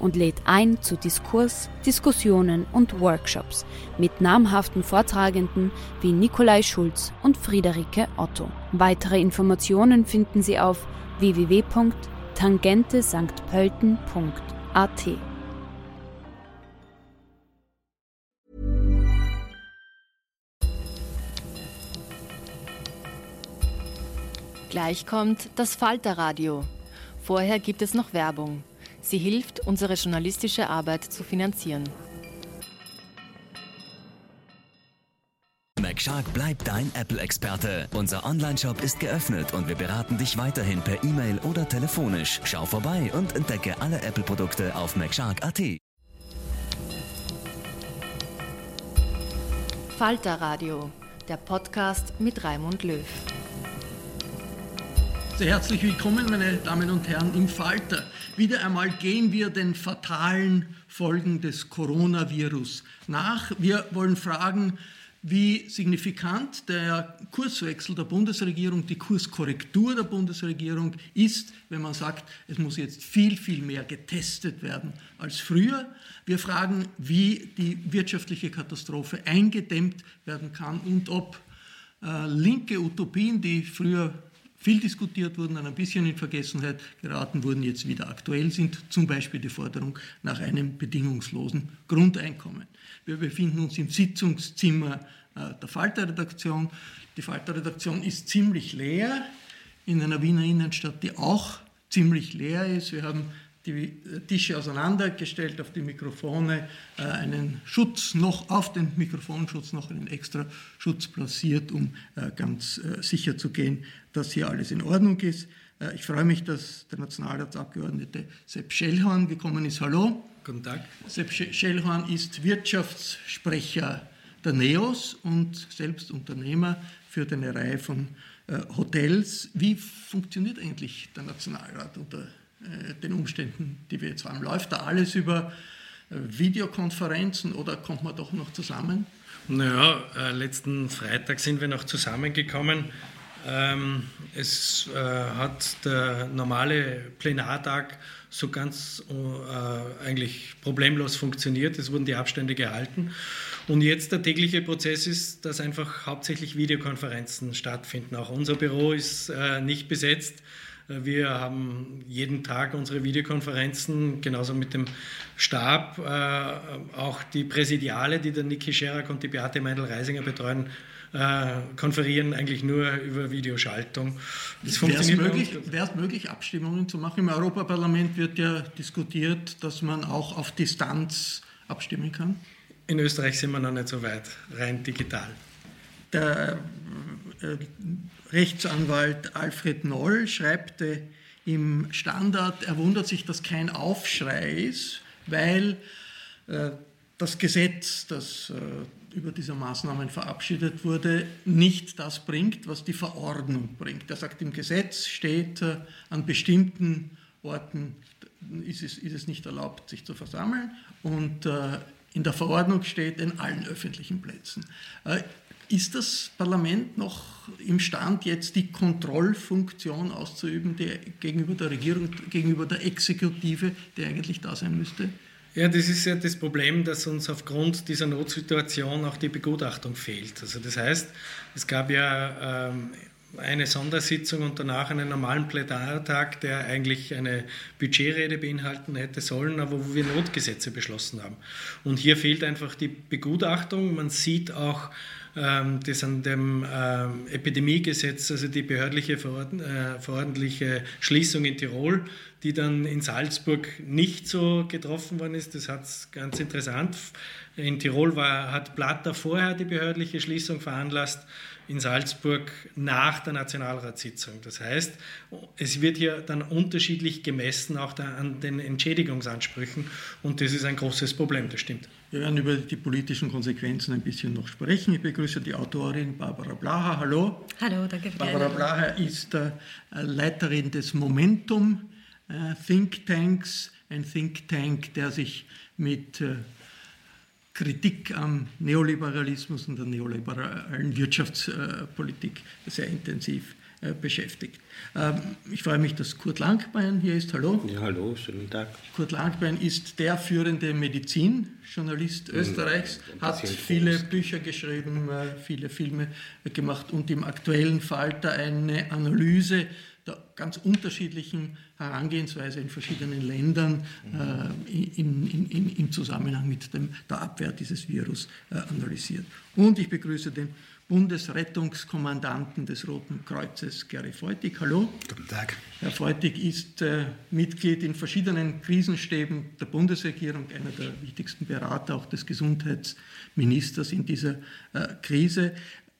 und lädt ein zu Diskurs, Diskussionen und Workshops mit namhaften Vortragenden wie Nikolai Schulz und Friederike Otto. Weitere Informationen finden Sie auf www.tangentesanktpölten.at. Gleich kommt das Falterradio. Vorher gibt es noch Werbung. Sie hilft, unsere journalistische Arbeit zu finanzieren. McShark bleibt dein Apple-Experte. Unser Online-Shop ist geöffnet und wir beraten dich weiterhin per E-Mail oder telefonisch. Schau vorbei und entdecke alle Apple-Produkte auf McShark.at. Falter Radio, der Podcast mit Raimund Löw. Sehr herzlich willkommen, meine Damen und Herren, im Falter. Wieder einmal gehen wir den fatalen Folgen des Coronavirus nach. Wir wollen fragen, wie signifikant der Kurswechsel der Bundesregierung, die Kurskorrektur der Bundesregierung ist, wenn man sagt, es muss jetzt viel, viel mehr getestet werden als früher. Wir fragen, wie die wirtschaftliche Katastrophe eingedämmt werden kann und ob äh, linke Utopien, die früher viel diskutiert wurden, dann ein bisschen in Vergessenheit geraten wurden, jetzt wieder aktuell sind, zum Beispiel die Forderung nach einem bedingungslosen Grundeinkommen. Wir befinden uns im Sitzungszimmer äh, der Falterredaktion. Die Falterredaktion ist ziemlich leer in einer Wiener Innenstadt, die auch ziemlich leer ist. Wir haben die Tische auseinandergestellt, auf die Mikrofone äh, einen Schutz noch, auf den Mikrofonschutz noch einen extra Schutz platziert, um äh, ganz äh, sicher zu gehen, dass hier alles in Ordnung ist. Äh, ich freue mich, dass der Nationalratsabgeordnete Sepp Schellhorn gekommen ist. Hallo. Guten Tag. Sepp Schellhorn ist Wirtschaftssprecher der NEOS und selbst Unternehmer für eine Reihe von äh, Hotels. Wie funktioniert eigentlich der Nationalrat unter den Umständen, die wir jetzt haben. Läuft da alles über äh, Videokonferenzen oder kommt man doch noch zusammen? Naja, äh, letzten Freitag sind wir noch zusammengekommen. Ähm, es äh, hat der normale Plenartag so ganz äh, eigentlich problemlos funktioniert. Es wurden die Abstände gehalten. Und jetzt der tägliche Prozess ist, dass einfach hauptsächlich Videokonferenzen stattfinden. Auch unser Büro ist äh, nicht besetzt. Wir haben jeden Tag unsere Videokonferenzen, genauso mit dem Stab. Äh, auch die Präsidiale, die der Niki Scherak und die Beate Meindl-Reisinger betreuen, äh, konferieren eigentlich nur über Videoschaltung. Wäre es möglich, möglich, Abstimmungen zu machen? Im Europaparlament wird ja diskutiert, dass man auch auf Distanz abstimmen kann. In Österreich sind wir noch nicht so weit, rein digital. Der äh, Rechtsanwalt Alfred Noll schreibt im Standard, er wundert sich, dass kein Aufschrei ist, weil äh, das Gesetz, das äh, über diese Maßnahmen verabschiedet wurde, nicht das bringt, was die Verordnung bringt. Er sagt, im Gesetz steht, äh, an bestimmten Orten ist es, ist es nicht erlaubt, sich zu versammeln und äh, in der Verordnung steht, in allen öffentlichen Plätzen. Ist das Parlament noch imstand, jetzt die Kontrollfunktion auszuüben die gegenüber der Regierung, gegenüber der Exekutive, die eigentlich da sein müsste? Ja, das ist ja das Problem, dass uns aufgrund dieser Notsituation auch die Begutachtung fehlt. Also das heißt, es gab ja ähm, eine Sondersitzung und danach einen normalen Plenartag, der eigentlich eine Budgetrede beinhalten hätte sollen, aber wo wir Notgesetze beschlossen haben. Und hier fehlt einfach die Begutachtung. Man sieht auch, das an dem ähm, Epidemiegesetz, also die behördliche äh, verordentliche Schließung in Tirol, die dann in Salzburg nicht so getroffen worden ist. Das hat ganz interessant. In Tirol war, hat Platter vorher die behördliche Schließung veranlasst in Salzburg nach der Nationalratssitzung. Das heißt, es wird hier dann unterschiedlich gemessen, auch an den Entschädigungsansprüchen. Und das ist ein großes Problem, das stimmt. Wir werden über die politischen Konsequenzen ein bisschen noch sprechen. Ich begrüße die Autorin Barbara Blaha. Hallo. Hallo, danke für die Barbara Blaha ist äh, Leiterin des Momentum Think Tanks, ein Think Tank, der sich mit äh, Kritik am Neoliberalismus und der neoliberalen Wirtschaftspolitik sehr intensiv äh, beschäftigt. Ähm, ich freue mich, dass Kurt Langbein hier ist. Hallo. Ja, hallo, schönen Tag. Kurt Langbein ist der führende Medizinjournalist mhm. Österreichs, hat viele Bücher geschrieben, äh, viele Filme gemacht und im aktuellen Falter eine Analyse der ganz unterschiedlichen Herangehensweise in verschiedenen Ländern äh, in, in, in, im Zusammenhang mit dem, der Abwehr dieses Virus äh, analysiert. Und ich begrüße den Bundesrettungskommandanten des Roten Kreuzes, Gary Feutig. Hallo. Guten Tag. Herr Feutig ist äh, Mitglied in verschiedenen Krisenstäben der Bundesregierung, einer der wichtigsten Berater auch des Gesundheitsministers in dieser äh, Krise.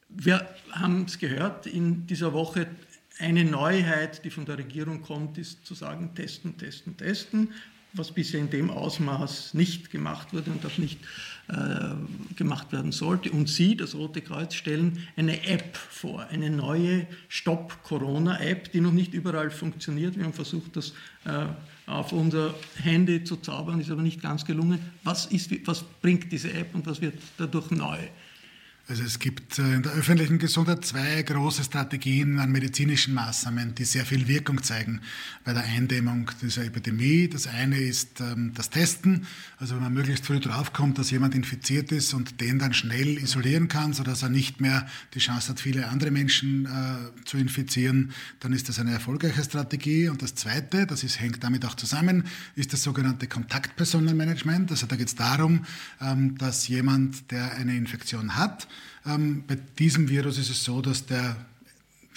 Wir haben es gehört, in dieser Woche eine Neuheit, die von der Regierung kommt, ist zu sagen, testen, testen, testen, was bisher in dem Ausmaß nicht gemacht wurde und auch nicht äh, gemacht werden sollte. Und Sie, das Rote Kreuz, stellen eine App vor, eine neue Stop-Corona-App, die noch nicht überall funktioniert. Wir haben versucht, das äh, auf unser Handy zu zaubern, ist aber nicht ganz gelungen. Was, ist, was bringt diese App und was wird dadurch neu? Also es gibt äh, in der öffentlichen Gesundheit zwei große Strategien an medizinischen Maßnahmen, die sehr viel Wirkung zeigen bei der Eindämmung dieser Epidemie. Das eine ist ähm, das Testen, also wenn man möglichst früh draufkommt, dass jemand infiziert ist und den dann schnell isolieren kann, sodass er nicht mehr die Chance hat, viele andere Menschen äh, zu infizieren, dann ist das eine erfolgreiche Strategie. Und das zweite, das ist, hängt damit auch zusammen, ist das sogenannte Kontaktpersonenmanagement. Also da geht es darum, ähm, dass jemand, der eine Infektion hat, ähm, bei diesem Virus ist es so, dass der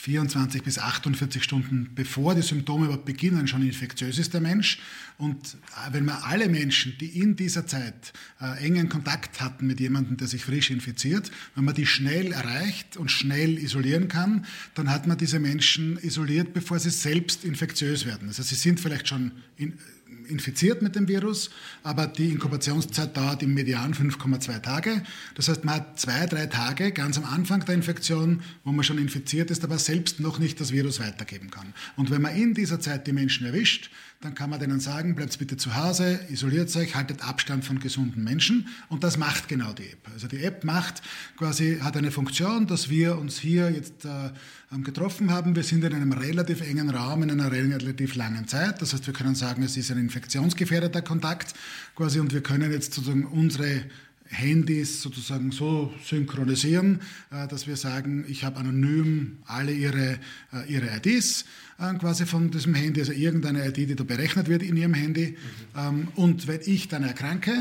24 bis 48 Stunden bevor die Symptome überhaupt beginnen, schon infektiös ist der Mensch. Und äh, wenn man alle Menschen, die in dieser Zeit äh, engen Kontakt hatten mit jemandem, der sich frisch infiziert, wenn man die schnell erreicht und schnell isolieren kann, dann hat man diese Menschen isoliert, bevor sie selbst infektiös werden. Also sie sind vielleicht schon in, infiziert mit dem Virus, aber die Inkubationszeit dauert im Median 5,2 Tage. Das heißt, man hat zwei, drei Tage ganz am Anfang der Infektion, wo man schon infiziert ist, aber selbst noch nicht das Virus weitergeben kann. Und wenn man in dieser Zeit die Menschen erwischt, dann kann man denen sagen, bleibt bitte zu Hause, isoliert euch, haltet Abstand von gesunden Menschen. Und das macht genau die App. Also die App macht quasi, hat eine Funktion, dass wir uns hier jetzt äh, getroffen haben. Wir sind in einem relativ engen Raum, in einer relativ langen Zeit. Das heißt, wir können sagen, es ist ein infektionsgefährdeter Kontakt quasi und wir können jetzt sozusagen unsere Handys sozusagen so synchronisieren, äh, dass wir sagen, ich habe anonym alle ihre, äh, ihre IDs äh, quasi von diesem Handy, also irgendeine ID, die da berechnet wird in ihrem Handy. Mhm. Und wenn ich dann erkranke,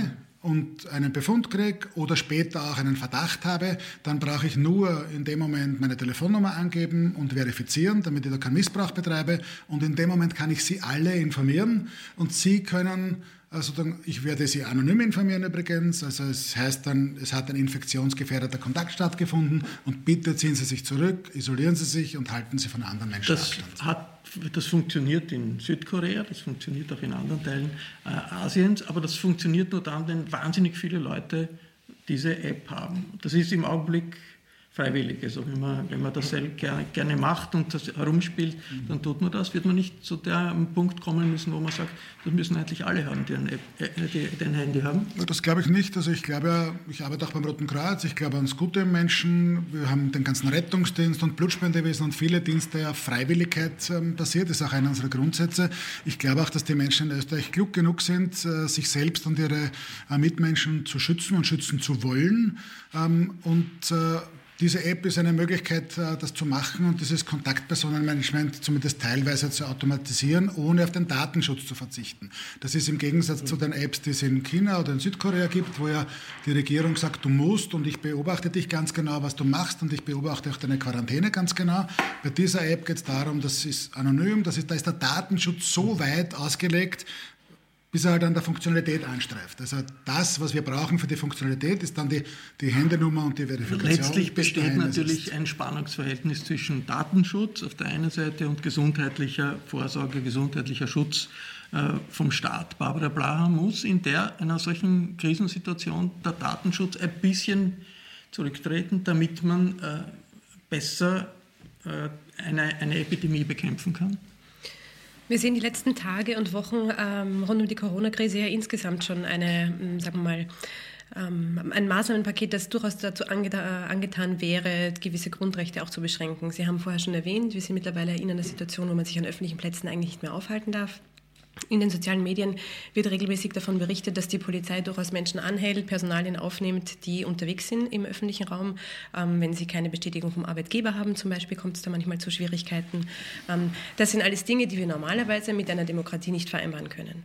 und einen Befund kriege oder später auch einen Verdacht habe, dann brauche ich nur in dem Moment meine Telefonnummer angeben und verifizieren, damit ich da keinen Missbrauch betreibe. Und in dem Moment kann ich Sie alle informieren und Sie können also dann, ich werde Sie anonym informieren übrigens. Also es heißt dann, es hat ein infektionsgefährdeter Kontakt stattgefunden und bitte ziehen Sie sich zurück, isolieren Sie sich und halten Sie von anderen Menschen das Abstand. Hat, das funktioniert in Südkorea, das funktioniert auch in anderen Teilen äh, Asiens, aber das funktioniert nur dann, wenn wahnsinnig viele Leute diese App haben. Das ist im Augenblick freiwillig. Also wenn man, wenn man das gerne, macht und das herumspielt, dann tut man das, wird man nicht zu dem Punkt kommen müssen, wo man sagt, das müssen eigentlich alle haben, die ein, App, äh, die, die ein Handy haben. Das glaube ich nicht. Also ich glaube, ich arbeite auch beim Roten Kreuz, ich glaube ans gute Menschen. Wir haben den ganzen Rettungsdienst und Blutspendewesen und viele Dienste auf Freiwilligkeit ähm, basiert. Das ist auch einer unserer Grundsätze. Ich glaube auch, dass die Menschen in Österreich klug genug sind, äh, sich selbst und ihre äh, Mitmenschen zu schützen und schützen zu wollen. Ähm, und äh, diese App ist eine Möglichkeit, äh, das zu machen und dieses Kontaktpersonenmanagement zumindest teilweise zu automatisieren, ohne auf den Datenschutz zu verzichten. Das ist im Gegensatz zu den Apps, die es in China oder in Südkorea gibt, wo ja die Regierung sagt, du musst und ich beobachte dich ganz genau, was du machst und ich beobachte auch deine Quarantäne ganz genau. Bei dieser App geht es darum, das ist anonym, das ist, da ist der Datenschutz so weit ausgelegt, bis er halt an der Funktionalität anstreift. Also das, was wir brauchen für die Funktionalität, ist dann die, die Handynummer und die Verifikation. Letztlich besteht natürlich ein Spannungsverhältnis zwischen Datenschutz auf der einen Seite und gesundheitlicher Vorsorge, gesundheitlicher Schutz äh, vom Staat. Barbara Blaha muss in der, einer solchen Krisensituation der Datenschutz ein bisschen zurücktreten, damit man äh, besser äh, eine, eine Epidemie bekämpfen kann. Wir sehen die letzten Tage und Wochen ähm, rund um die Corona-Krise ja insgesamt schon eine, hm, sagen wir mal, ähm, ein Maßnahmenpaket, das durchaus dazu angetan wäre, gewisse Grundrechte auch zu beschränken. Sie haben vorher schon erwähnt, wir sind mittlerweile in einer Situation, wo man sich an öffentlichen Plätzen eigentlich nicht mehr aufhalten darf. In den sozialen Medien wird regelmäßig davon berichtet, dass die Polizei durchaus Menschen anhält, Personalien aufnimmt, die unterwegs sind im öffentlichen Raum. Ähm, wenn sie keine Bestätigung vom Arbeitgeber haben, zum Beispiel, kommt es da manchmal zu Schwierigkeiten. Ähm, das sind alles Dinge, die wir normalerweise mit einer Demokratie nicht vereinbaren können.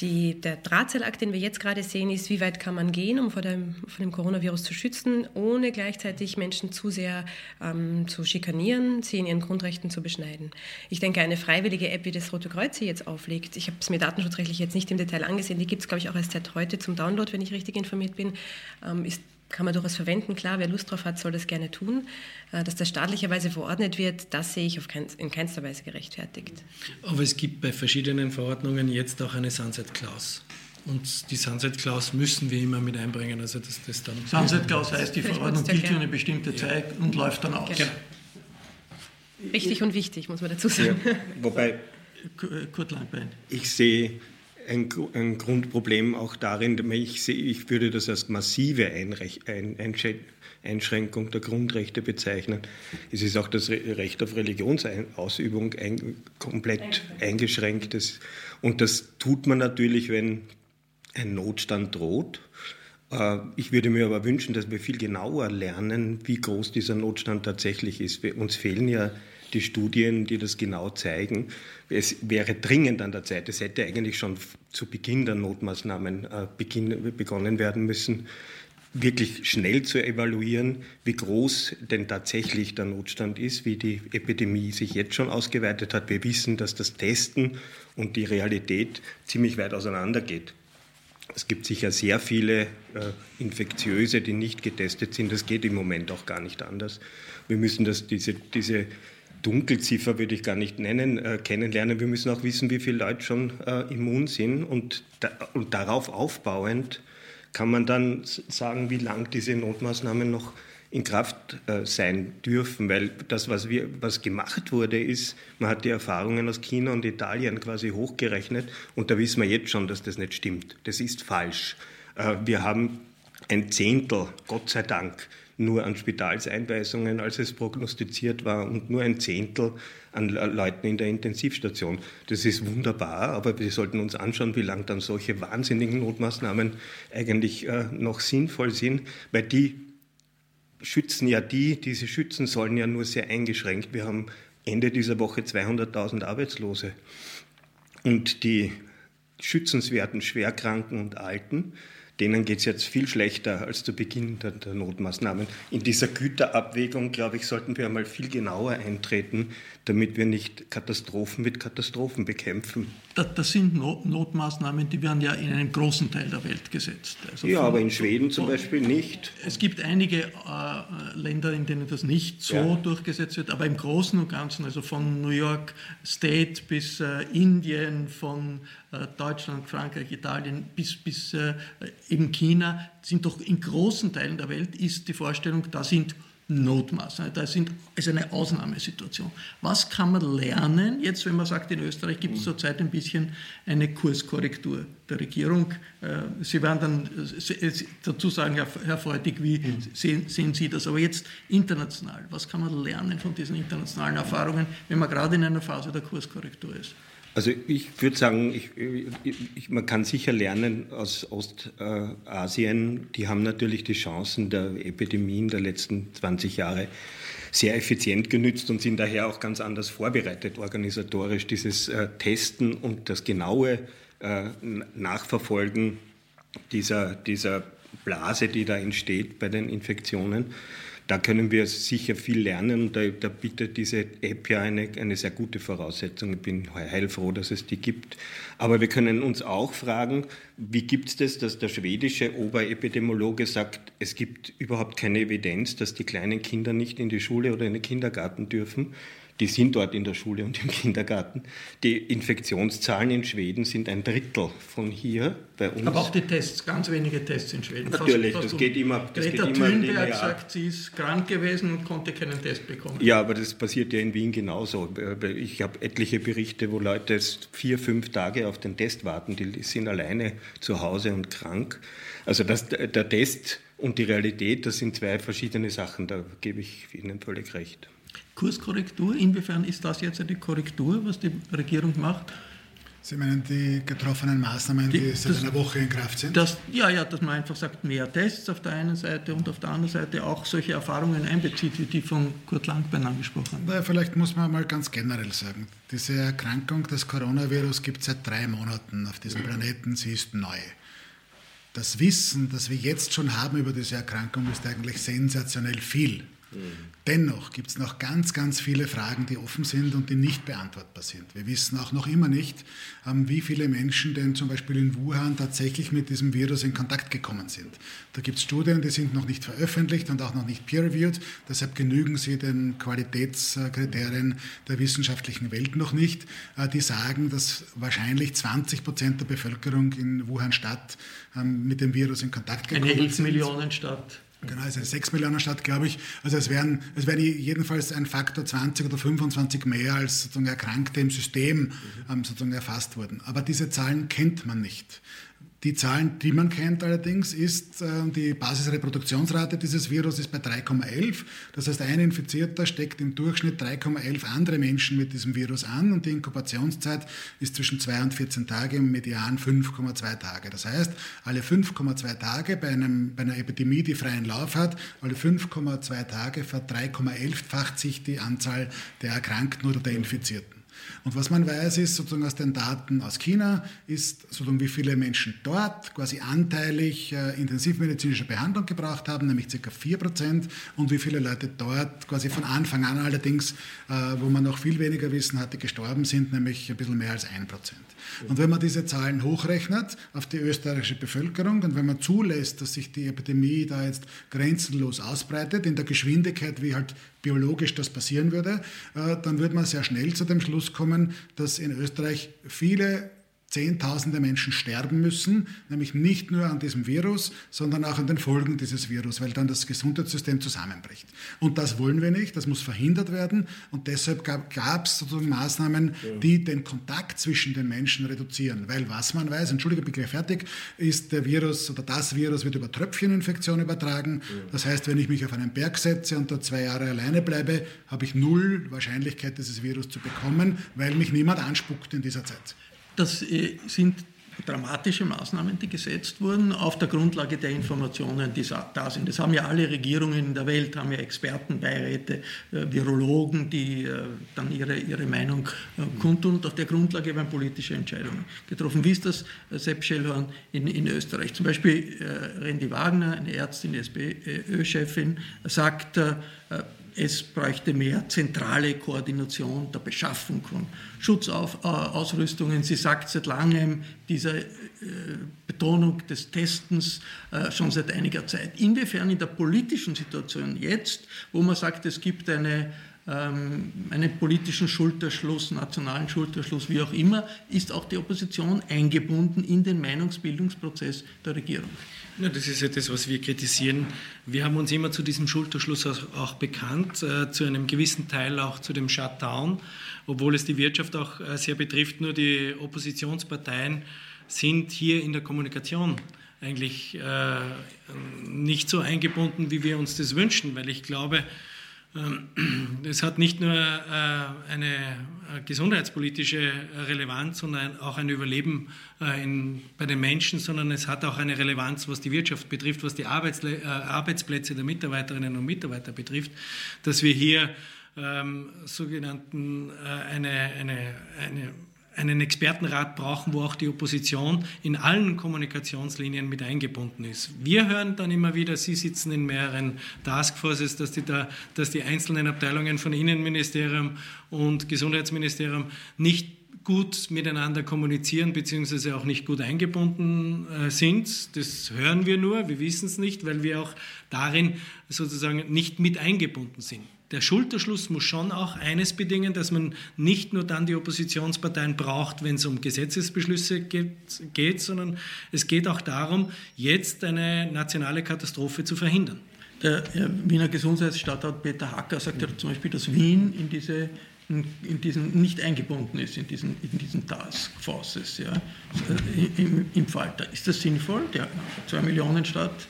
Die, der Drahtseilakt, den wir jetzt gerade sehen, ist, wie weit kann man gehen, um vor dem, vor dem Coronavirus zu schützen, ohne gleichzeitig Menschen zu sehr ähm, zu schikanieren, sie in ihren Grundrechten zu beschneiden. Ich denke, eine freiwillige App, wie das Rote Kreuz hier jetzt auflegt, ich habe es mir datenschutzrechtlich jetzt nicht im Detail angesehen, die gibt es, glaube ich, auch erst seit heute zum Download, wenn ich richtig informiert bin, ähm, ist kann man durchaus verwenden. Klar, wer Lust drauf hat, soll das gerne tun. Äh, dass das staatlicherweise verordnet wird, das sehe ich kein, in keinster Weise gerechtfertigt. Aber es gibt bei verschiedenen Verordnungen jetzt auch eine Sunset-Clause. Und die Sunset-Clause müssen wir immer mit einbringen. Also dass das dann Sunset-Clause heißt, die Verordnung gilt für eine bestimmte Zeit und läuft dann aus. Genau. Richtig und wichtig, muss man dazu sagen. Ja, wobei, Kurt Langbein. Ich sehe ein, ein Grundproblem auch darin, ich, sehe, ich würde das als massive Einrech, ein, Einschränkung der Grundrechte bezeichnen. Es ist auch das Recht auf Religionsausübung ein, komplett eingeschränkt. Und das tut man natürlich, wenn ein Notstand droht. Äh, ich würde mir aber wünschen, dass wir viel genauer lernen, wie groß dieser Notstand tatsächlich ist. Uns fehlen ja die Studien, die das genau zeigen. Es wäre dringend an der Zeit, es hätte eigentlich schon zu Beginn der Notmaßnahmen äh, beginn, begonnen werden müssen, wirklich schnell zu evaluieren, wie groß denn tatsächlich der Notstand ist, wie die Epidemie sich jetzt schon ausgeweitet hat. Wir wissen, dass das Testen und die Realität ziemlich weit auseinandergeht. Es gibt sicher sehr viele äh, Infektiöse, die nicht getestet sind. Das geht im Moment auch gar nicht anders. Wir müssen das, diese, diese Dunkelziffer würde ich gar nicht nennen, äh, kennenlernen. Wir müssen auch wissen, wie viele Leute schon äh, immun sind und, da, und darauf aufbauend kann man dann sagen, wie lang diese Notmaßnahmen noch in Kraft äh, sein dürfen, weil das, was, wir, was gemacht wurde, ist, man hat die Erfahrungen aus China und Italien quasi hochgerechnet und da wissen wir jetzt schon, dass das nicht stimmt. Das ist falsch. Äh, wir haben ein Zehntel, Gott sei Dank, nur an Spitalseinweisungen, als es prognostiziert war, und nur ein Zehntel an Leuten in der Intensivstation. Das ist wunderbar, aber wir sollten uns anschauen, wie lange dann solche wahnsinnigen Notmaßnahmen eigentlich äh, noch sinnvoll sind, weil die schützen ja die, die sie schützen sollen, ja nur sehr eingeschränkt. Wir haben Ende dieser Woche 200.000 Arbeitslose. Und die schützenswerten Schwerkranken und Alten, denen geht es jetzt viel schlechter als zu Beginn der, der, Notmaßnahmen. In dieser Güterabwägung, glaube ich, sollten wir einmal viel genauer eintreten, damit wir nicht Katastrophen mit Katastrophen bekämpfen. Das, das sind Not Notmaßnahmen, die werden ja in einem großen Teil der Welt gesetzt. Also ja, aber in Schweden zum Beispiel nicht. Es gibt einige äh, Länder, in denen das nicht so ja. durchgesetzt wird, aber im Großen und Ganzen, also von New York State bis äh, Indien, von äh, Deutschland, Frankreich, Italien bis, bis äh, eben China, sind doch in großen Teilen der Welt ist die Vorstellung, da sind Notmaßnahmen. Das sind, ist eine Ausnahmesituation. Was kann man lernen, jetzt wenn man sagt, in Österreich gibt es zurzeit ein bisschen eine Kurskorrektur der Regierung? Äh, Sie werden dann äh, dazu sagen, Herr Freudig, wie sehen, sehen Sie das? Aber jetzt international, was kann man lernen von diesen internationalen Erfahrungen, wenn man gerade in einer Phase der Kurskorrektur ist? Also ich würde sagen, ich, ich, man kann sicher lernen aus Ostasien. Die haben natürlich die Chancen der Epidemien der letzten 20 Jahre sehr effizient genützt und sind daher auch ganz anders vorbereitet organisatorisch. Dieses äh, Testen und das genaue äh, Nachverfolgen dieser, dieser Blase, die da entsteht bei den Infektionen da können wir sicher viel lernen. Da, da bietet diese App ja eine, eine sehr gute Voraussetzung. Ich bin heilfroh, dass es die gibt. Aber wir können uns auch fragen, wie gibt es das, dass der schwedische Oberepidemiologe sagt, es gibt überhaupt keine Evidenz, dass die kleinen Kinder nicht in die Schule oder in den Kindergarten dürfen die sind dort in der Schule und im Kindergarten. Die Infektionszahlen in Schweden sind ein Drittel von hier bei uns. Aber auch die Tests, ganz wenige Tests in Schweden. Natürlich, fast, fast das geht immer. Das Greta geht Thunberg sagt, sie ist krank gewesen und konnte keinen Test bekommen. Ja, aber das passiert ja in Wien genauso. Ich habe etliche Berichte, wo Leute vier, fünf Tage auf den Test warten, die sind alleine zu Hause und krank. Also das, der Test und die Realität, das sind zwei verschiedene Sachen, da gebe ich Ihnen völlig recht. Kurskorrektur. Inwiefern ist das jetzt eine Korrektur, was die Regierung macht? Sie meinen die getroffenen Maßnahmen, die, die seit das, einer Woche in Kraft sind? Das, ja, ja, dass man einfach sagt, mehr Tests auf der einen Seite und auf der anderen Seite auch solche Erfahrungen einbezieht, wie die von Kurt Langbein angesprochen haben. Vielleicht muss man mal ganz generell sagen, diese Erkrankung des Coronavirus gibt es seit drei Monaten auf diesem Planeten, sie ist neu. Das Wissen, das wir jetzt schon haben über diese Erkrankung, ist eigentlich sensationell viel. Dennoch gibt es noch ganz, ganz viele Fragen, die offen sind und die nicht beantwortbar sind. Wir wissen auch noch immer nicht, ähm, wie viele Menschen denn zum Beispiel in Wuhan tatsächlich mit diesem Virus in Kontakt gekommen sind. Da gibt es Studien, die sind noch nicht veröffentlicht und auch noch nicht peer-reviewed. Deshalb genügen sie den Qualitätskriterien der wissenschaftlichen Welt noch nicht. Äh, die sagen, dass wahrscheinlich 20 Prozent der Bevölkerung in Wuhan-Stadt ähm, mit dem Virus in Kontakt gekommen sind. Eine 11 Millionen Stadt. Genau, es ist eine 6 Millionen Stadt, glaube ich. Also es wären, es wären jedenfalls ein Faktor 20 oder 25 mehr als sozusagen Erkrankte im System mhm. sozusagen erfasst wurden. Aber diese Zahlen kennt man nicht. Die Zahlen, die man kennt allerdings, ist äh, die Basisreproduktionsrate dieses Virus ist bei 3,11. Das heißt, ein Infizierter steckt im Durchschnitt 3,11 andere Menschen mit diesem Virus an und die Inkubationszeit ist zwischen 2 und 14 Tage, im Median 5,2 Tage. Das heißt, alle 5,2 Tage bei, einem, bei einer Epidemie, die freien Lauf hat, alle 5,2 Tage ver 3,11-facht sich die Anzahl der Erkrankten oder der Infizierten. Und was man weiß, ist sozusagen aus den Daten aus China, ist sozusagen wie viele Menschen dort quasi anteilig äh, intensivmedizinische Behandlung gebraucht haben, nämlich ca. 4% und wie viele Leute dort quasi von Anfang an allerdings, äh, wo man noch viel weniger Wissen hatte, gestorben sind, nämlich ein bisschen mehr als 1%. Und wenn man diese Zahlen hochrechnet auf die österreichische Bevölkerung und wenn man zulässt, dass sich die Epidemie da jetzt grenzenlos ausbreitet, in der Geschwindigkeit, wie halt biologisch das passieren würde, äh, dann würde man sehr schnell zu dem Schluss kommen, dass in Österreich viele Zehntausende Menschen sterben müssen, nämlich nicht nur an diesem Virus, sondern auch an den Folgen dieses Virus, weil dann das Gesundheitssystem zusammenbricht. Und das wollen wir nicht, das muss verhindert werden und deshalb gab es sozusagen Maßnahmen, die den Kontakt zwischen den Menschen reduzieren, weil was man weiß, entschuldige, bin gleich fertig, ist der Virus oder das Virus wird über Tröpfcheninfektion übertragen. Das heißt, wenn ich mich auf einen Berg setze und dort zwei Jahre alleine bleibe, habe ich null Wahrscheinlichkeit, dieses Virus zu bekommen, weil mich niemand anspuckt in dieser Zeit. Das äh, sind dramatische Maßnahmen, die gesetzt wurden auf der Grundlage der Informationen, die da sind. Das haben ja alle Regierungen in der Welt, haben ja Expertenbeiräte, äh, Virologen, die äh, dann ihre, ihre Meinung kundtun und auf der Grundlage werden politische Entscheidungen getroffen. Wie ist das, Sepp Schellhorn, in, in Österreich? Zum Beispiel Randy Wagner, eine Ärztin, SPÖ-Chefin, sagt, es bräuchte mehr zentrale Koordination der Beschaffung von Schutzausrüstungen. Sie sagt seit langem diese äh, Betonung des Testens äh, schon seit einiger Zeit. Inwiefern in der politischen Situation jetzt, wo man sagt, es gibt eine ähm, einen politischen Schulterschluss, nationalen Schulterschluss, wie auch immer, ist auch die Opposition eingebunden in den Meinungsbildungsprozess der Regierung. Ja, das ist ja das, was wir kritisieren. Wir haben uns immer zu diesem Schulterschluss auch bekannt, äh, zu einem gewissen Teil auch zu dem Shutdown, obwohl es die Wirtschaft auch äh, sehr betrifft. Nur die Oppositionsparteien sind hier in der Kommunikation eigentlich äh, nicht so eingebunden, wie wir uns das wünschen, weil ich glaube, es hat nicht nur äh, eine äh, gesundheitspolitische Relevanz, sondern auch ein Überleben äh, bei den Menschen, sondern es hat auch eine Relevanz, was die Wirtschaft betrifft, was die Arbeitsplätze der Mitarbeiterinnen und Mitarbeiter betrifft, dass wir hier ähm, sogenannten eine, eine, eine einen Expertenrat brauchen, wo auch die Opposition in allen Kommunikationslinien mit eingebunden ist. Wir hören dann immer wieder, Sie sitzen in mehreren Taskforces, dass die, da, dass die einzelnen Abteilungen von Innenministerium und Gesundheitsministerium nicht gut miteinander kommunizieren beziehungsweise auch nicht gut eingebunden äh, sind. Das hören wir nur, wir wissen es nicht, weil wir auch darin sozusagen nicht mit eingebunden sind der Schulterschluss muss schon auch eines bedingen, dass man nicht nur dann die Oppositionsparteien braucht, wenn es um Gesetzesbeschlüsse geht, geht, sondern es geht auch darum, jetzt eine nationale Katastrophe zu verhindern. Der Wiener Gesundheitsstadtrat Peter Hacker sagt ja zum Beispiel, dass Wien in diese in diesen nicht eingebunden ist in diesen, in diesen Taskforces ja, im, im Falter. Ist das sinnvoll? Der zwei Millionen Stadt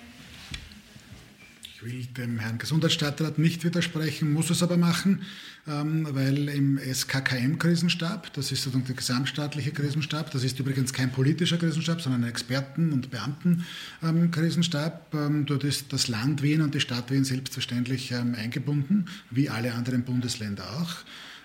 ich will dem Herrn Gesundheitsstadtrat nicht widersprechen, muss es aber machen, ähm, weil im SKKM-Krisenstab, das ist sozusagen der gesamtstaatliche Krisenstab, das ist übrigens kein politischer Krisenstab, sondern ein Experten- und Beamten-Krisenstab, ähm, dort ist das Land Wien und die Stadt Wien selbstverständlich ähm, eingebunden, wie alle anderen Bundesländer auch.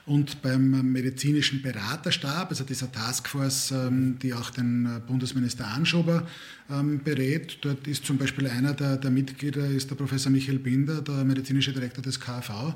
Und beim medizinischen Beraterstab, also dieser Taskforce, ähm, die auch den äh, Bundesminister Anschober ähm, berät, dort ist zum Beispiel einer der, der Mitglieder, ist der Professor Michael Binder, der medizinische Direktor des KV.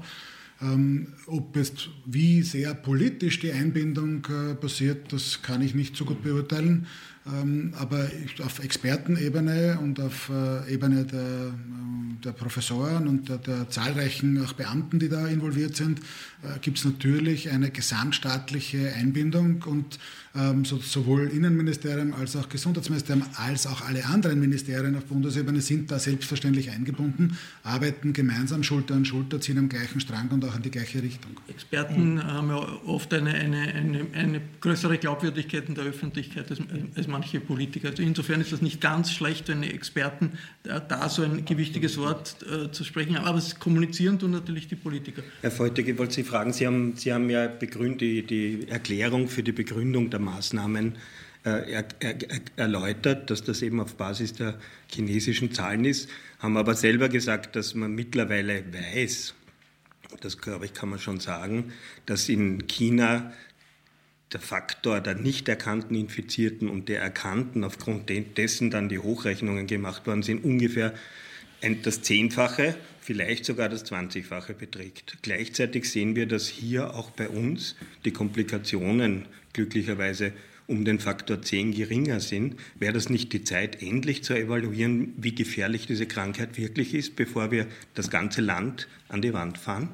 Ähm, ob jetzt wie sehr politisch die Einbindung äh, passiert, das kann ich nicht so gut beurteilen. Ähm, aber auf Expertenebene und auf äh, Ebene der, ähm, der Professoren und der, der, zahlreichen auch Beamten, die da involviert sind, äh, gibt es natürlich eine gesamtstaatliche Einbindung und ähm, sowohl Innenministerium als auch Gesundheitsministerium als auch alle anderen Ministerien auf Bundesebene sind da selbstverständlich eingebunden, arbeiten gemeinsam Schulter an Schulter, ziehen am gleichen Strang und auch in die gleiche Richtung. Experten mhm. haben ja oft eine, eine, eine, eine, größere Glaubwürdigkeit in der Öffentlichkeit als, als manche Politiker. Also insofern ist das nicht ganz schlecht, wenn Experten da, da so ein gewichtiges Wort äh, zu sprechen haben, aber es kommunizieren tun natürlich die Politiker. Herr Feutig, ich wollte Sie fragen, Sie haben, Sie haben ja begründet, die, die Erklärung für die Begründung der Maßnahmen äh, er, er, erläutert, dass das eben auf Basis der chinesischen Zahlen ist, haben aber selber gesagt, dass man mittlerweile weiß, das glaube ich kann man schon sagen, dass in China der Faktor der nicht erkannten Infizierten und der erkannten, aufgrund dessen dann die Hochrechnungen gemacht worden sind, ungefähr das Zehnfache, vielleicht sogar das Zwanzigfache beträgt. Gleichzeitig sehen wir, dass hier auch bei uns die Komplikationen glücklicherweise um den Faktor 10 geringer sind, wäre das nicht die Zeit, endlich zu evaluieren, wie gefährlich diese Krankheit wirklich ist, bevor wir das ganze Land an die Wand fahren?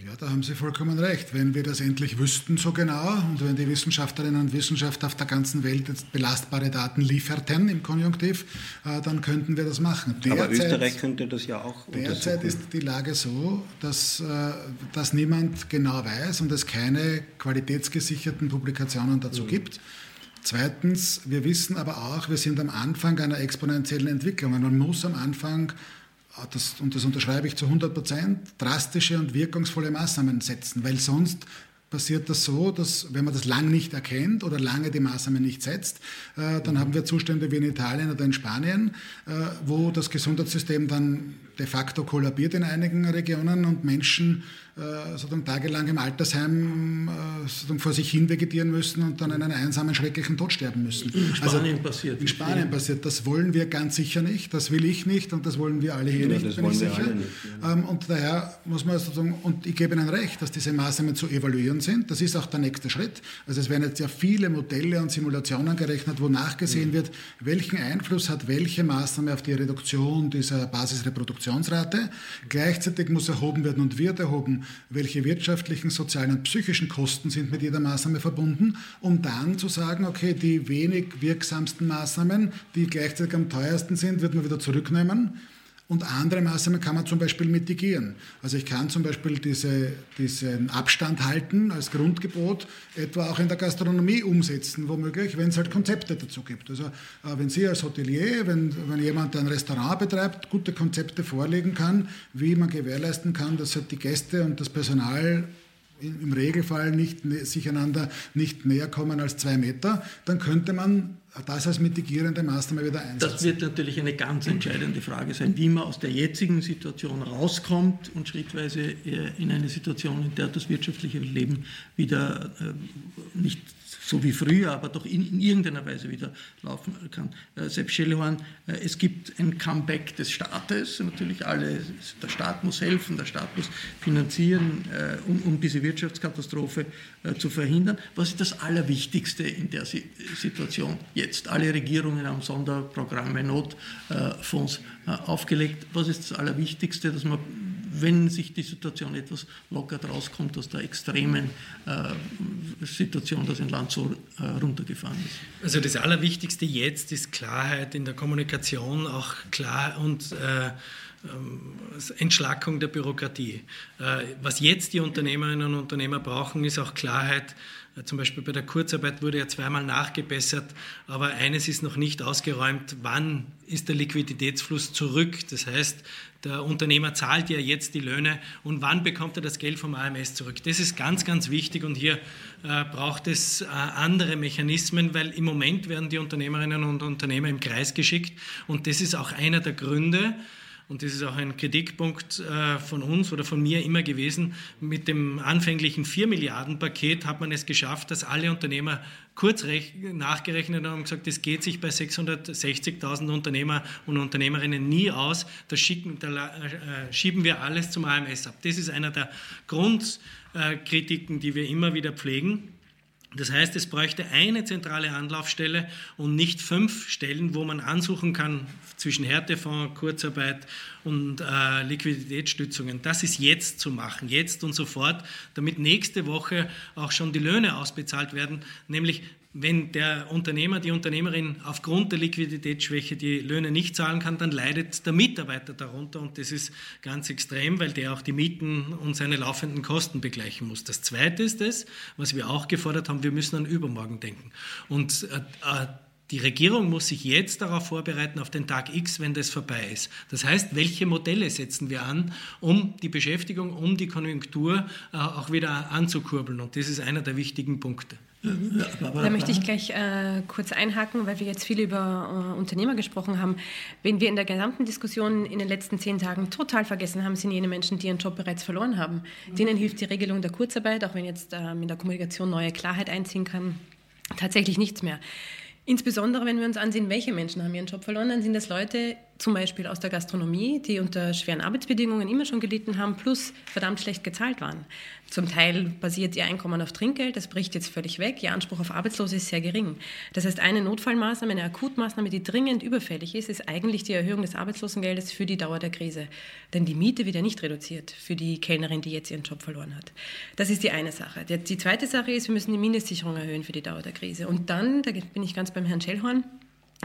Ja, da haben Sie vollkommen recht. Wenn wir das endlich wüssten so genau und wenn die Wissenschaftlerinnen und Wissenschaftler auf der ganzen Welt jetzt belastbare Daten lieferten im Konjunktiv, äh, dann könnten wir das machen. Derzeit, Aber Österreich könnte das ja auch Derzeit ist die Lage so, dass, äh, dass niemand genau weiß und es keine qualitätsgesicherten Publikationen dazu mhm. gibt. Zweitens, wir wissen aber auch, wir sind am Anfang einer exponentiellen Entwicklung. Man muss am Anfang das, und das unterschreibe ich zu 100 Prozent, drastische und wirkungsvolle Maßnahmen setzen, weil sonst passiert das so, dass wenn man das lang nicht erkennt oder lange die Maßnahmen nicht setzt, äh, dann haben wir Zustände wie in Italien oder in Spanien, äh, wo das Gesundheitssystem dann de facto kollabiert in einigen Regionen und Menschen äh, sozusagen tagelang im Altersheim vor sich hin vegetieren müssen und dann einen einsamen, schrecklichen Tod sterben müssen. In Spanien also, passiert. In Spanien passiert. Das wollen wir ganz sicher nicht. Das will ich nicht und das wollen wir alle hier ja, nicht, bin ich sicher. Nicht, ja. Ähm, und daher muss man sozusagen, und ich gebe Ihnen recht, dass diese Maßnahmen zu evaluieren sind. Das ist auch der nächste Schritt. Also es werden jetzt ja viele Modelle und Simulationen gerechnet, wo nachgesehen mhm. wird, welchen Einfluss hat welche Maßnahme auf die Reduktion dieser Basisreproduktionsrate. Gleichzeitig muss erhoben werden und wird erhoben, welche wirtschaftlichen, sozialen und psychischen Kosten sind mit jeder Maßnahme verbunden, um dann zu sagen, okay, die wenig wirksamsten Maßnahmen, die gleichzeitig am teuersten sind, wird man wieder zurücknehmen und andere Maßnahmen kann man zum Beispiel mitigieren. Also ich kann zum Beispiel diese, diesen Abstand halten als Grundgebot etwa auch in der Gastronomie umsetzen, womöglich, wenn es halt Konzepte dazu gibt. Also äh, wenn Sie als Hotelier, wenn, wenn jemand ein Restaurant betreibt, gute Konzepte vorlegen kann, wie man gewährleisten kann, dass halt die Gäste und das Personal im Regelfall nicht, sich einander nicht näher kommen als zwei Meter, dann könnte man das als mitigierende Maßnahme wieder einsetzen. Das wird natürlich eine ganz entscheidende Frage sein, wie man aus der jetzigen Situation rauskommt und schrittweise äh, in eine Situation, in der das wirtschaftliche Leben wieder äh, nicht so wie früher, aber doch in, in irgendeiner Weise wieder laufen kann. Äh, selbst Schellhorn, äh, es gibt ein Comeback des Staates, natürlich alle, der Staat muss helfen, der Staat muss finanzieren, äh, um, um diese Wirtschaftskatastrophe äh, zu verhindern. Was ist das Allerwichtigste in der si Situation jetzt? Alle Regierungen haben Sonderprogramme, Notfonds äh, aufgelegt. Was ist das Allerwichtigste, dass man wenn sich die Situation etwas lockert, rauskommt aus der extremen äh, Situation, dass ein Land so äh, runtergefahren ist. Also das Allerwichtigste jetzt ist Klarheit in der Kommunikation, auch klar und äh, ähm, Entschlackung der Bürokratie. Äh, was jetzt die Unternehmerinnen und Unternehmer brauchen, ist auch Klarheit zum Beispiel bei der Kurzarbeit wurde ja zweimal nachgebessert, aber eines ist noch nicht ausgeräumt, wann ist der Liquiditätsfluss zurück? Das heißt, der Unternehmer zahlt ja jetzt die Löhne und wann bekommt er das Geld vom AMS zurück? Das ist ganz, ganz wichtig und hier äh, braucht es äh, andere Mechanismen, weil im Moment werden die Unternehmerinnen und Unternehmer im Kreis geschickt und das ist auch einer der Gründe, und das ist auch ein Kritikpunkt äh, von uns oder von mir immer gewesen, mit dem anfänglichen 4 Milliarden Paket hat man es geschafft, dass alle Unternehmer kurz nachgerechnet haben und gesagt, das geht sich bei 660.000 Unternehmer und Unternehmerinnen nie aus, da, schicken, da äh, schieben wir alles zum AMS ab. Das ist einer der Grundkritiken, die wir immer wieder pflegen. Das heißt, es bräuchte eine zentrale Anlaufstelle und nicht fünf Stellen, wo man ansuchen kann zwischen Härtefonds, Kurzarbeit und äh, Liquiditätsstützungen. Das ist jetzt zu machen, jetzt und sofort, damit nächste Woche auch schon die Löhne ausbezahlt werden, nämlich wenn der Unternehmer, die Unternehmerin aufgrund der Liquiditätsschwäche die Löhne nicht zahlen kann, dann leidet der Mitarbeiter darunter und das ist ganz extrem, weil der auch die Mieten und seine laufenden Kosten begleichen muss. Das Zweite ist das, was wir auch gefordert haben, wir müssen an übermorgen denken. Und äh, äh die Regierung muss sich jetzt darauf vorbereiten, auf den Tag X, wenn das vorbei ist. Das heißt, welche Modelle setzen wir an, um die Beschäftigung, um die Konjunktur äh, auch wieder anzukurbeln? Und das ist einer der wichtigen Punkte. Da möchte ich gleich äh, kurz einhaken, weil wir jetzt viel über äh, Unternehmer gesprochen haben. Wenn wir in der gesamten Diskussion in den letzten zehn Tagen total vergessen haben, sind jene Menschen, die ihren Job bereits verloren haben. Denen hilft die Regelung der Kurzarbeit, auch wenn jetzt ähm, in der Kommunikation neue Klarheit einziehen kann, tatsächlich nichts mehr. Insbesondere, wenn wir uns ansehen, welche Menschen haben ihren Job verloren, dann sind das Leute, zum Beispiel aus der Gastronomie, die unter schweren Arbeitsbedingungen immer schon gelitten haben, plus verdammt schlecht gezahlt waren. Zum Teil basiert ihr Einkommen auf Trinkgeld, das bricht jetzt völlig weg. Ihr Anspruch auf Arbeitslose ist sehr gering. Das heißt, eine Notfallmaßnahme, eine Akutmaßnahme, die dringend überfällig ist, ist eigentlich die Erhöhung des Arbeitslosengeldes für die Dauer der Krise. Denn die Miete wird ja nicht reduziert für die Kellnerin, die jetzt ihren Job verloren hat. Das ist die eine Sache. Die zweite Sache ist, wir müssen die Mindestsicherung erhöhen für die Dauer der Krise. Und dann, da bin ich ganz beim Herrn Schellhorn,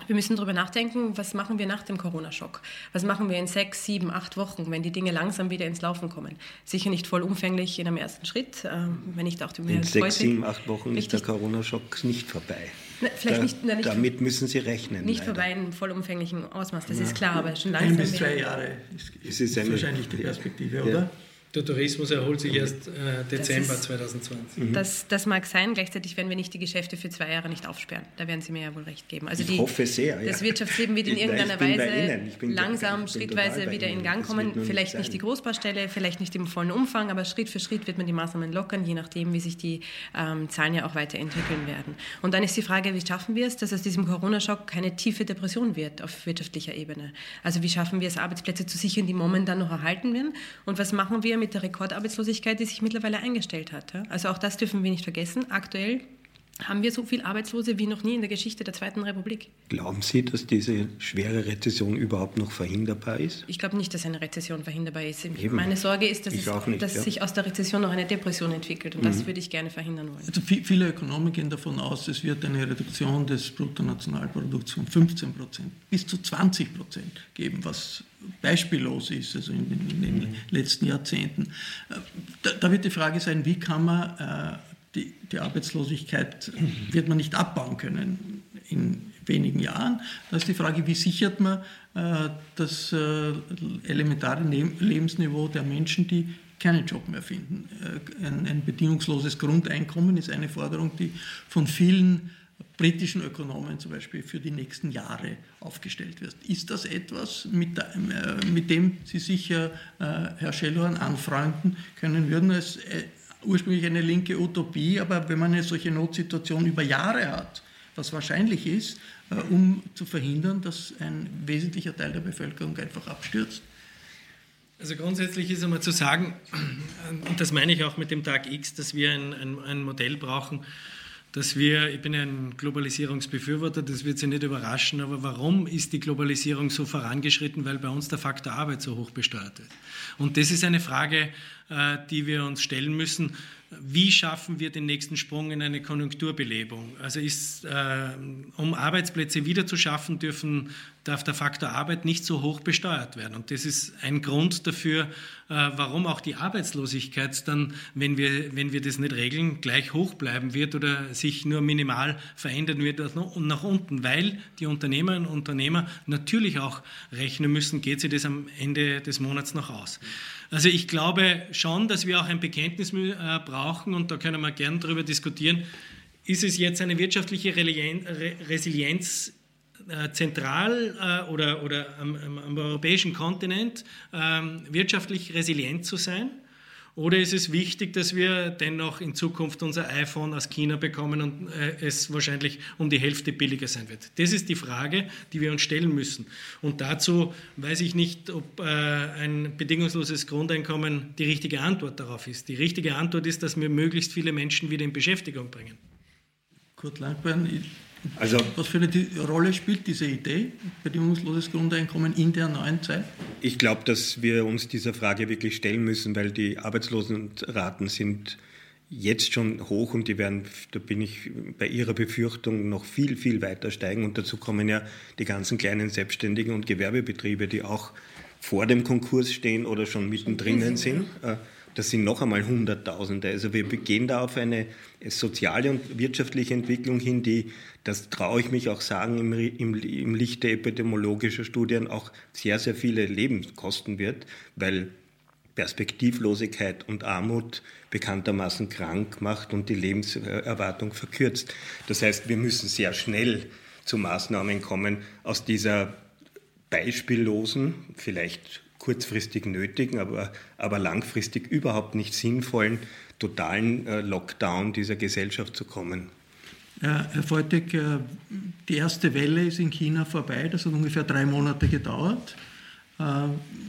wir müssen darüber nachdenken, was machen wir nach dem Corona-Schock? Was machen wir in sechs, sieben, acht Wochen, wenn die Dinge langsam wieder ins Laufen kommen? Sicher nicht vollumfänglich in einem ersten Schritt, äh, wenn nicht auch die In sechs, sieben, acht Wochen ist der Corona-Schock nicht vorbei. Na, vielleicht da, nicht, na, nicht, damit müssen Sie rechnen. Nicht leider. vorbei in vollumfänglichem Ausmaß, das ja. ist klar, aber schon langsam. Ein bis zwei Jahre ist, ist, ist, ist wahrscheinlich die Perspektive, ja. oder? Der Tourismus erholt sich erst äh, Dezember ist, 2020. Mhm. Das, das mag sein, gleichzeitig werden wir nicht die Geschäfte für zwei Jahre nicht aufsperren. Da werden Sie mir ja wohl recht geben. Also ich die, hoffe sehr. Das Wirtschaftsleben wird in irgendeiner Weise langsam, schrittweise wieder in Gang kommen. Vielleicht nicht, nicht die Großbaustelle, vielleicht nicht im vollen Umfang, aber Schritt für Schritt wird man die Maßnahmen lockern, je nachdem, wie sich die ähm, Zahlen ja auch weiterentwickeln werden. Und dann ist die Frage, wie schaffen wir es, dass aus diesem Corona-Schock keine tiefe Depression wird auf wirtschaftlicher Ebene? Also wie schaffen wir es, Arbeitsplätze zu sichern, die momentan noch erhalten werden? Und was machen wir mit der Rekordarbeitslosigkeit, die sich mittlerweile eingestellt hat? Also auch das dürfen wir nicht vergessen. Aktuell haben wir so viel Arbeitslose wie noch nie in der Geschichte der Zweiten Republik. Glauben Sie, dass diese schwere Rezession überhaupt noch verhinderbar ist? Ich glaube nicht, dass eine Rezession verhinderbar ist. Eben. Meine Sorge ist, dass, es, nicht, dass ja. sich aus der Rezession noch eine Depression entwickelt und mhm. das würde ich gerne verhindern wollen. Also viele Ökonomen gehen davon aus, es wird eine Reduktion des Bruttonationalprodukts von 15 Prozent bis zu 20 Prozent geben, was beispiellos ist, also in, in den mhm. letzten Jahrzehnten. Äh, da, da, wird die Frage sein, wie kann man äh, die, die Arbeitslosigkeit wird man nicht abbauen können in wenigen Jahren. Da ist die Frage, wie sichert man äh, das äh, elementare Lebensniveau der Menschen, die keinen Job mehr finden. Äh, ein, ein, bedingungsloses Grundeinkommen ist eine Forderung, die von vielen britischen Ökonomen zum Beispiel für die nächsten Jahre aufgestellt wird. Ist das etwas, mit, äh, mit dem Sie sich, äh, Herr Schellhorn, anfreunden können würden? Äh, ursprünglich eine linke Utopie, aber wenn man eine solche Notsituation über Jahre hat, was wahrscheinlich ist, äh, um zu verhindern, dass ein wesentlicher Teil der Bevölkerung einfach abstürzt? Also grundsätzlich ist einmal zu sagen, und das meine ich auch mit dem Tag X, dass wir ein, ein, ein Modell brauchen, dass wir, ich bin ein Globalisierungsbefürworter, das wird Sie nicht überraschen, aber warum ist die Globalisierung so vorangeschritten? Weil bei uns der Faktor Arbeit so hoch besteuert wird. Und das ist eine Frage, die wir uns stellen müssen. Wie schaffen wir den nächsten Sprung in eine Konjunkturbelebung? Also ist, äh, um Arbeitsplätze wieder zu schaffen, dürfen, darf der Faktor Arbeit nicht so hoch besteuert werden. Und das ist ein Grund dafür, äh, warum auch die Arbeitslosigkeit dann, wenn wir, wenn wir das nicht regeln, gleich hoch bleiben wird oder sich nur minimal verändern wird und nach unten, weil die Unternehmerinnen und Unternehmer natürlich auch rechnen müssen, geht sie das am Ende des Monats noch aus. Also ich glaube schon, dass wir auch ein Bekenntnis äh, brauchen und da können wir gern darüber diskutieren. Ist es jetzt eine wirtschaftliche Resilienz äh, zentral äh, oder, oder am, am, europäischen Kontinent ähm, wirtschaftlich resilient zu sein? Oder ist es wichtig, dass wir dennoch in Zukunft unser iPhone aus China bekommen und äh, es wahrscheinlich um die Hälfte billiger sein wird? Das ist die Frage, die wir uns stellen müssen. Und dazu weiß ich nicht, ob äh, ein bedingungsloses Grundeinkommen die richtige Antwort darauf ist. Die richtige Antwort ist, dass wir möglichst viele Menschen wieder in Beschäftigung bringen. Kurt Langbein, also, Was für eine Rolle spielt diese Idee, bedingungsloses Grundeinkommen in der neuen Zeit? Ich glaube, dass wir uns dieser Frage wirklich stellen müssen, weil die Arbeitslosenraten sind jetzt schon hoch und die werden, da bin ich bei Ihrer Befürchtung, noch viel, viel weiter steigen. Und dazu kommen ja die ganzen kleinen Selbstständigen und Gewerbebetriebe, die auch vor dem Konkurs stehen oder schon mittendrin sind. Äh, das sind noch einmal Hunderttausende. Also wir gehen da auf eine soziale und wirtschaftliche Entwicklung hin, die, das traue ich mich auch sagen, im, im, im Licht der epidemiologischen Studien auch sehr, sehr viele Leben kosten wird, weil Perspektivlosigkeit und Armut bekanntermaßen krank macht und die Lebenserwartung verkürzt. Das heißt, wir müssen sehr schnell zu Maßnahmen kommen aus dieser beispiellosen, vielleicht kurzfristig nötigen, aber, aber langfristig überhaupt nicht sinnvollen totalen äh, Lockdown dieser Gesellschaft zu kommen. Herr Voltek, äh, die erste Welle ist in China vorbei, das hat ungefähr drei Monate gedauert. Äh,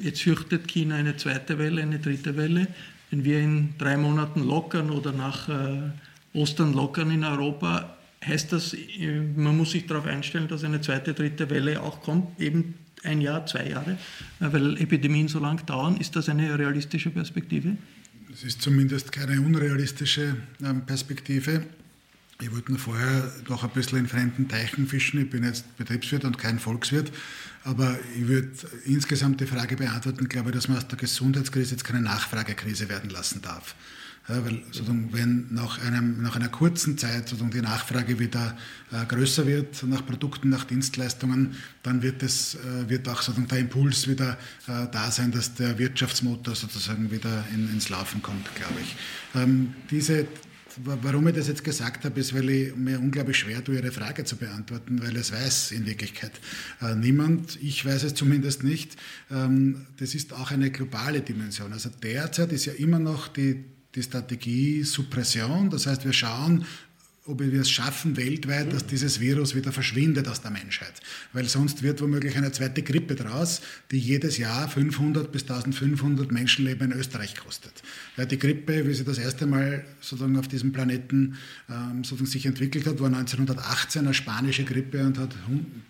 jetzt fürchtet China eine zweite Welle, eine dritte Welle. Wenn wir in drei Monaten lockern oder nach Ostern lockern in Europa, heißt das, man muss sich darauf einstellen, dass eine zweite, dritte Welle auch kommt, eben ein Jahr, zwei Jahre, äh, weil Epidemien so lang dauern. Ist das eine realistische Perspektive? Es ist zumindest keine unrealistische ähm, Perspektive. Ich wollte vorher noch ein bisschen in fremden Teichen fischen. Ich bin jetzt Betriebswirt und kein Volkswirt. Aber ich würde insgesamt die Frage beantworten, glaube ich, dass man aus der Gesundheitskrise jetzt keine Nachfragekrise werden lassen darf. Ja, weil wenn nach, einem, nach einer kurzen Zeit die Nachfrage wieder äh, größer wird nach Produkten, nach Dienstleistungen, dann wird, es, äh, wird auch der Impuls wieder äh, da sein, dass der Wirtschaftsmotor sozusagen wieder in, ins Laufen kommt, glaube ich. Ähm, diese Warum ich das jetzt gesagt habe, ist, weil ich mir unglaublich schwer tue, Ihre Frage zu beantworten, weil es weiß in Wirklichkeit äh, niemand. Ich weiß es zumindest nicht. Ähm, das ist auch eine globale Dimension. Also derzeit ist ja immer noch die die Strategie Suppression. Das heißt, wir schauen, ob wir es schaffen weltweit, dass dieses Virus wieder verschwindet aus der Menschheit. Weil sonst wird womöglich eine zweite Grippe draus, die jedes Jahr 500 bis 1500 Menschenleben in Österreich kostet. Ja, die Grippe, wie sie das erste Mal sozusagen auf diesem Planeten ähm, sozusagen sich entwickelt hat, war 1918 eine spanische Grippe und hat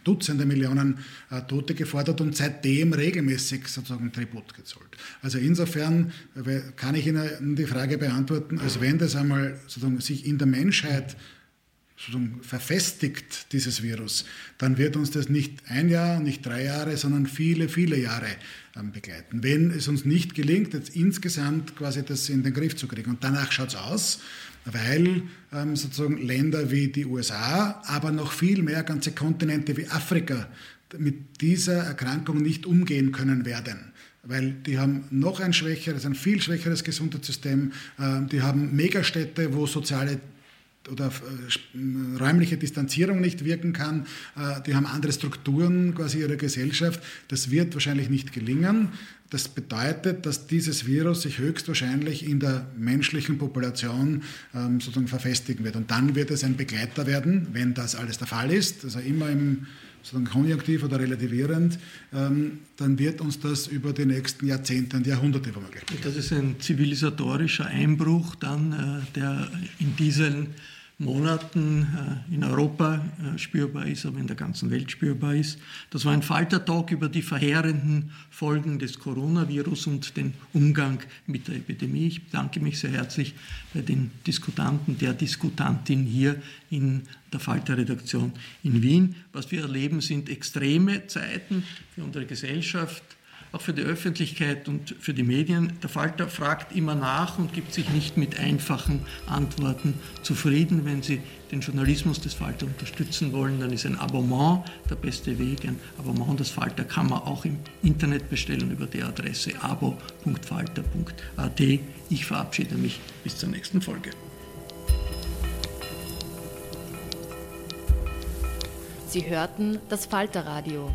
Dutzende Millionen äh, Tote gefordert und seitdem regelmäßig sozusagen Tribut gezollt. Also insofern äh, kann ich Ihnen die Frage beantworten, als wenn das einmal sozusagen sich in der Menschheit verfestigt, dieses Virus, dann wird uns das nicht ein Jahr, nicht drei Jahre, sondern viele, viele Jahre ähm, begleiten. Wenn es uns nicht gelingt, jetzt insgesamt quasi das in den Griff zu kriegen. Und danach schaut es aus, weil ähm, sozusagen Länder wie die USA, aber noch viel mehr ganze Kontinente wie Afrika mit dieser Erkrankung nicht umgehen können werden weil die haben noch ein schwächeres, ein viel schwächeres Gesundheitssystem. Ähm, die haben Megastädte, wo soziale oder äh, räumliche Distanzierung nicht wirken kann. Äh, die haben andere Strukturen quasi ihrer Gesellschaft. Das wird wahrscheinlich nicht gelingen. Das bedeutet, dass dieses Virus sich höchstwahrscheinlich in der menschlichen Population ähm, sozusagen verfestigen wird. Und dann wird es ein Begleiter werden, wenn das alles der Fall ist, also immer im sozusagen konjunktiv oder relativierend, ähm, dann wird uns das über die nächsten Jahrzehnte und Jahrhunderte womöglich. Das ist ein zivilisatorischer Einbruch dann, äh, der in diesen Monaten äh, in Europa äh, spürbar ist, aber in der ganzen Welt spürbar ist. Das war ein Falter-Talk über die verheerenden Folgen des Coronavirus und den Umgang mit der Epidemie. Ich bedanke mich sehr herzlich bei den Diskutanten, der Diskutantin hier in der Falter-Redaktion in Wien. Was wir erleben, sind extreme Zeiten für unsere Gesellschaft, auch für die Öffentlichkeit und für die Medien. Der Falter fragt immer nach und gibt sich nicht mit einfachen Antworten zufrieden. Wenn Sie den Journalismus des Falter unterstützen wollen, dann ist ein Abonnement der beste Weg. Ein Abonnement des Falter kann man auch im Internet bestellen über die Adresse abo.falter.at. Ich verabschiede mich bis zur nächsten Folge. Sie hörten das Falterradio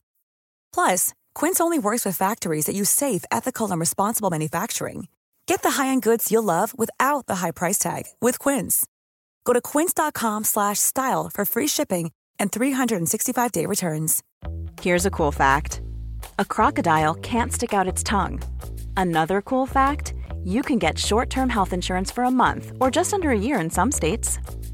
Plus, Quince only works with factories that use safe, ethical, and responsible manufacturing. Get the high-end goods you'll love without the high price tag with Quince. Go to quince.com/style for free shipping and 365-day returns. Here's a cool fact. A crocodile can't stick out its tongue. Another cool fact, you can get short-term health insurance for a month or just under a year in some states.